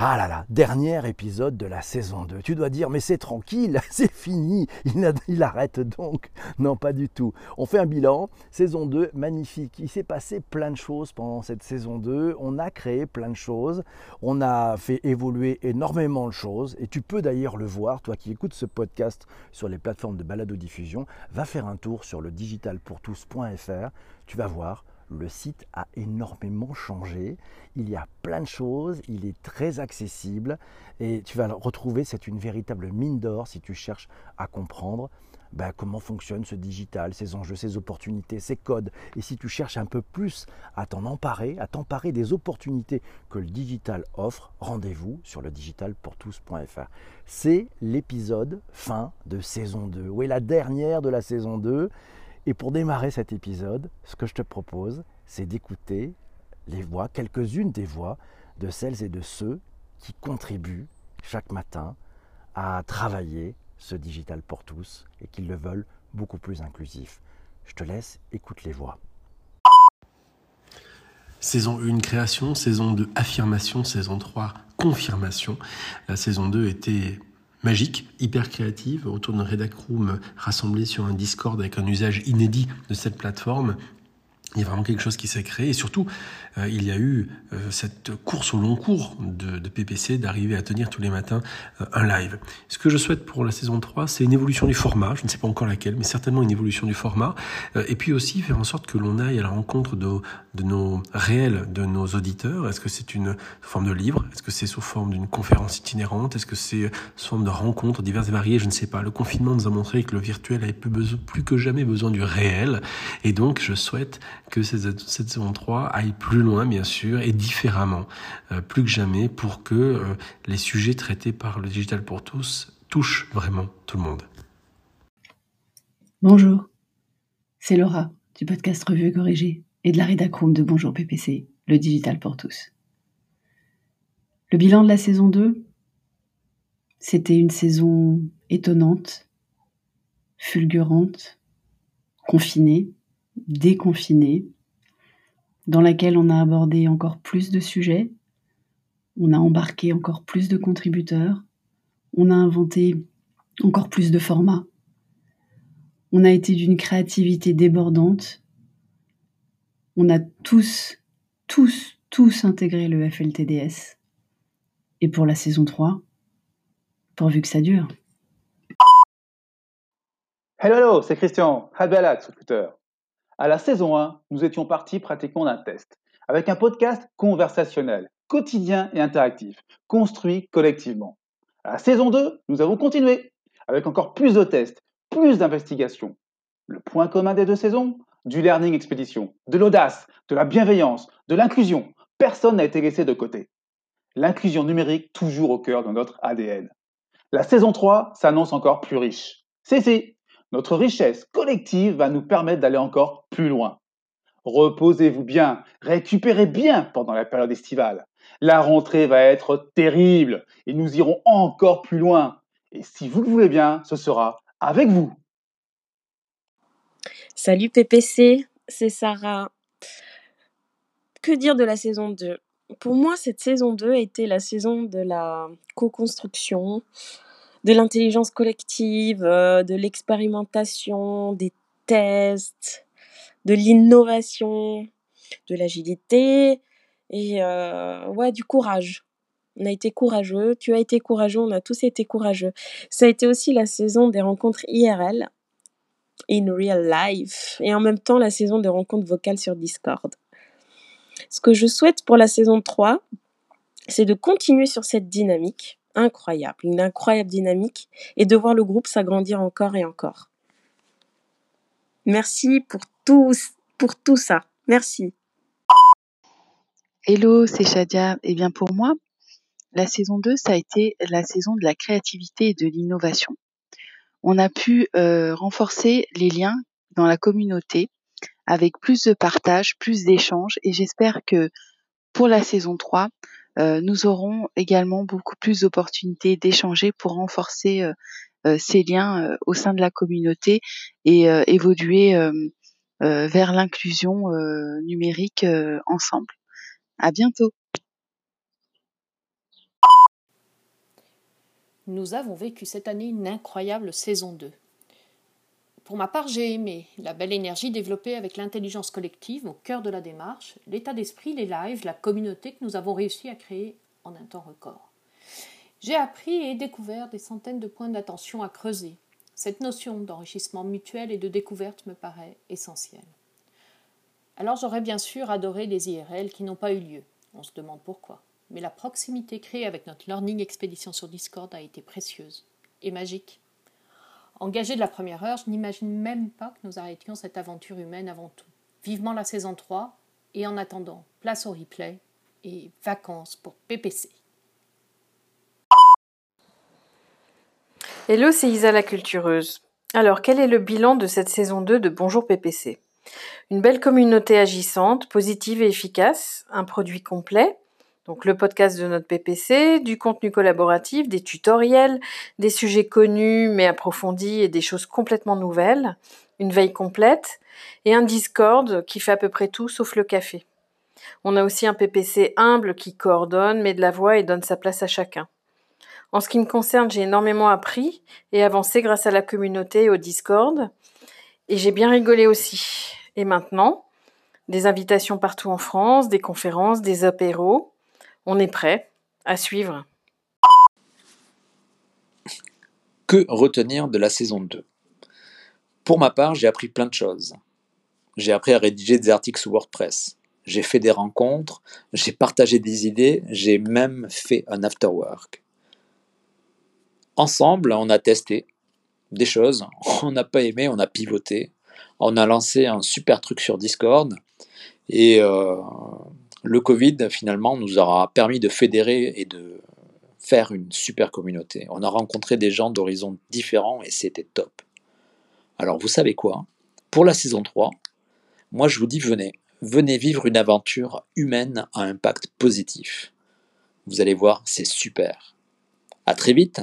Ah là là, dernier épisode de la saison 2. Tu dois dire, mais c'est tranquille, c'est fini, il, arrête donc. Non, pas du tout. On fait un bilan. Saison 2, magnifique. Il s'est passé plein de choses pendant cette saison 2. On a créé plein de choses. On a fait évoluer énormément de choses. Et tu peux d'ailleurs le voir, toi qui écoutes ce podcast sur les plateformes de balado-diffusion, va faire un tour sur le digitalpourtous.fr. Tu vas voir, le site a énormément changé. Il y a plein de choses, il est très accessible et tu vas retrouver, c'est une véritable mine d'or si tu cherches à comprendre ben, comment fonctionne ce digital, ses enjeux, ses opportunités, ses codes. Et si tu cherches un peu plus à t'en emparer, à t'emparer des opportunités que le digital offre, rendez-vous sur le digitalpourtous.fr. C'est l'épisode fin de saison 2. Oui, la dernière de la saison 2. Et pour démarrer cet épisode, ce que je te propose, c'est d'écouter les voix, quelques-unes des voix de celles et de ceux qui contribuent chaque matin à travailler ce digital pour tous et qui le veulent beaucoup plus inclusif. Je te laisse, écoute les voix. Saison 1 création, saison 2 affirmation, saison 3 confirmation. La saison 2 était magique, hyper créative, autour d'un Redac Room rassemblé sur un Discord avec un usage inédit de cette plateforme. Il y a vraiment quelque chose qui s'est créé. Et surtout euh, il y a eu euh, cette course au long cours de, PPC d'arriver à tenir tous les matins euh, un live. Ce que je souhaite pour la saison 3, c'est une évolution du format, je ne sais pas encore laquelle, mais certainement une évolution du format et puis aussi faire en sorte que l'on aille à la rencontre de, de nos réels, de nos auditeurs. Est-ce que c'est une forme de livre? Est-ce que c'est sous forme d'une conférence itinérante? Est-ce que c'est sous forme de rencontres diverses et variées? Je ne sais pas. Le confinement nous a montré que le virtuel avait plus que jamais besoin du réel et donc je souhaite que cette, saison 3 aille plus loin, bien sûr, et différemment, euh, plus que jamais, pour que euh, les sujets traités par le Digital pour tous touchent vraiment tout le monde. Bonjour, c'est Laura du podcast Revue et Corrigée et de la rédacroom de Bonjour PPC, le Digital pour tous. Le bilan de la saison 2, c'était une saison étonnante, fulgurante, confinée, déconfinée, dans laquelle on a abordé encore plus de sujets, on a embarqué encore plus de contributeurs, on a inventé encore plus de formats, on a été d'une créativité débordante, on a tous, tous, tous intégré le FLTDS. Et pour la saison 3, pourvu que ça dure. Hello, c'est Christian, Habelak sur Twitter. À la saison 1, nous étions partis pratiquement d'un test, avec un podcast conversationnel, quotidien et interactif, construit collectivement. À la saison 2, nous avons continué, avec encore plus de tests, plus d'investigations. Le point commun des deux saisons Du learning expédition, de l'audace, de la bienveillance, de l'inclusion. Personne n'a été laissé de côté. L'inclusion numérique toujours au cœur de notre ADN. La saison 3 s'annonce encore plus riche. C'est si, notre richesse collective va nous permettre d'aller encore plus loin. Reposez-vous bien, récupérez bien pendant la période estivale. La rentrée va être terrible et nous irons encore plus loin. Et si vous le voulez bien, ce sera avec vous. Salut PPC, c'est Sarah. Que dire de la saison 2 Pour moi, cette saison 2 a été la saison de la co-construction, de l'intelligence collective, euh, de l'expérimentation, des tests, de l'innovation, de l'agilité et euh, ouais, du courage. On a été courageux, tu as été courageux, on a tous été courageux. Ça a été aussi la saison des rencontres IRL, in real life, et en même temps la saison des rencontres vocales sur Discord. Ce que je souhaite pour la saison 3, c'est de continuer sur cette dynamique, incroyable, une incroyable dynamique et de voir le groupe s'agrandir encore et encore. Merci pour tout, pour tout ça. Merci. Hello, c'est Shadia. Et eh bien pour moi, la saison 2, ça a été la saison de la créativité et de l'innovation. On a pu euh, renforcer les liens dans la communauté avec plus de partage, plus d'échanges et j'espère que pour la saison 3, euh, nous aurons également beaucoup plus d'opportunités d'échanger pour renforcer euh, euh, ces liens au sein de la communauté et évoluer vers l'inclusion numérique ensemble. À bientôt. nous avons vécu cette année une incroyable saison 2. Pour ma part, j'ai aimé la belle énergie développée avec l'intelligence collective au cœur de la démarche, l'état d'esprit, les lives, la communauté que nous avons réussi à créer en un temps record. J'ai appris et découvert des centaines de points d'attention à creuser. Cette notion d'enrichissement mutuel et de découverte me paraît essentielle. Alors j'aurais bien sûr adoré les IRL qui n'ont pas eu lieu. On se demande pourquoi. Mais la proximité créée avec notre Learning Expédition sur Discord a été précieuse et magique. Engagé de la première heure, je n'imagine même pas que nous arrêtions cette aventure humaine avant tout. Vivement la saison 3, et en attendant, place au replay et vacances pour PPC. Hello, c'est Isa la cultureuse. Alors, quel est le bilan de cette saison 2 de Bonjour PPC Une belle communauté agissante, positive et efficace, un produit complet, donc le podcast de notre PPC, du contenu collaboratif, des tutoriels, des sujets connus mais approfondis et des choses complètement nouvelles, une veille complète et un Discord qui fait à peu près tout sauf le café. On a aussi un PPC humble qui coordonne, met de la voix et donne sa place à chacun. En ce qui me concerne, j'ai énormément appris et avancé grâce à la communauté et au Discord. Et j'ai bien rigolé aussi. Et maintenant, des invitations partout en France, des conférences, des apéros. On est prêt à suivre. Que retenir de la saison 2 Pour ma part, j'ai appris plein de choses. J'ai appris à rédiger des articles sous WordPress. J'ai fait des rencontres, j'ai partagé des idées, j'ai même fait un afterwork. Ensemble, on a testé des choses, on n'a pas aimé, on a pivoté, on a lancé un super truc sur Discord et euh, le Covid finalement nous aura permis de fédérer et de faire une super communauté. On a rencontré des gens d'horizons différents et c'était top. Alors vous savez quoi? Pour la saison 3, moi je vous dis venez, venez vivre une aventure humaine à impact positif. Vous allez voir, c'est super. À très vite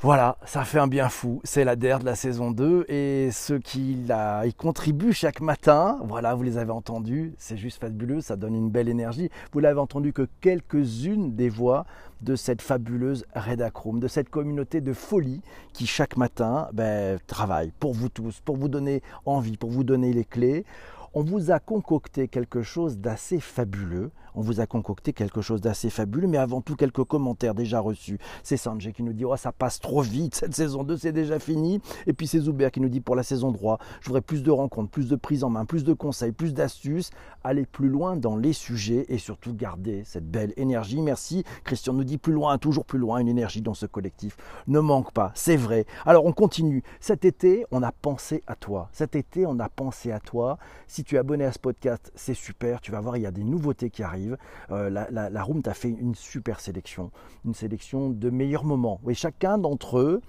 voilà, ça fait un bien fou. C'est la DER de la saison 2 et ceux qui la, y contribuent chaque matin, voilà, vous les avez entendus, c'est juste fabuleux, ça donne une belle énergie. Vous l'avez entendu que quelques-unes des voix de cette fabuleuse Redacroom, de cette communauté de folie qui chaque matin ben, travaille pour vous tous, pour vous donner envie, pour vous donner les clés. On vous a concocté quelque chose d'assez fabuleux on vous a concocté quelque chose d'assez fabuleux, mais avant tout quelques commentaires déjà reçus. C'est Sanjay qui nous dit oh, ça passe trop vite, cette saison 2 c'est déjà fini. Et puis c'est Zuber qui nous dit pour la saison 3, je voudrais plus de rencontres, plus de prises en main, plus de conseils, plus d'astuces, aller plus loin dans les sujets et surtout garder cette belle énergie. Merci. Christian nous dit plus loin, toujours plus loin, une énergie dans ce collectif. Ne manque pas, c'est vrai. Alors on continue. Cet été, on a pensé à toi. Cet été, on a pensé à toi. Si tu es abonné à ce podcast, c'est super. Tu vas voir, il y a des nouveautés qui arrivent. Euh, la, la, Room t'a fait une super sélection, une sélection de meilleurs moments. Et chacun d'entre eux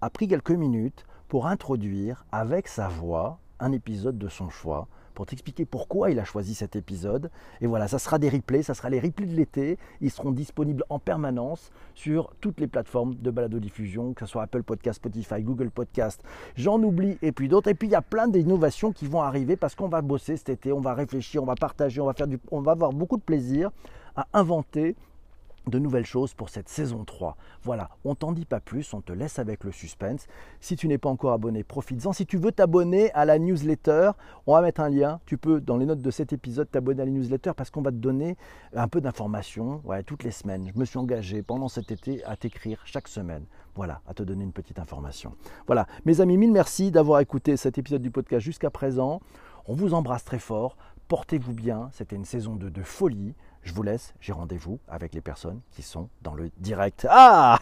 a pris quelques minutes pour introduire avec sa voix un épisode de son choix pour t'expliquer pourquoi il a choisi cet épisode. Et voilà, ça sera des replays, ça sera les replays de l'été. Ils seront disponibles en permanence sur toutes les plateformes de balado-diffusion, que ce soit Apple Podcast, Spotify, Google Podcast. J'en oublie et puis d'autres. Et puis il y a plein d'innovations qui vont arriver parce qu'on va bosser cet été, on va réfléchir, on va partager, on va, faire du, on va avoir beaucoup de plaisir à inventer de nouvelles choses pour cette saison 3. Voilà, on t'en dit pas plus, on te laisse avec le suspense. Si tu n'es pas encore abonné, profites-en. Si tu veux t'abonner à la newsletter, on va mettre un lien. Tu peux, dans les notes de cet épisode, t'abonner à la newsletter parce qu'on va te donner un peu d'informations toutes les semaines. Je me suis engagé pendant cet été à t'écrire chaque semaine. Voilà, à te donner une petite information. Voilà, mes amis, mille merci d'avoir écouté cet épisode du podcast jusqu'à présent. On vous embrasse très fort. Portez-vous bien. C'était une saison de folie. Je vous laisse, j'ai rendez-vous avec les personnes qui sont dans le direct. Ah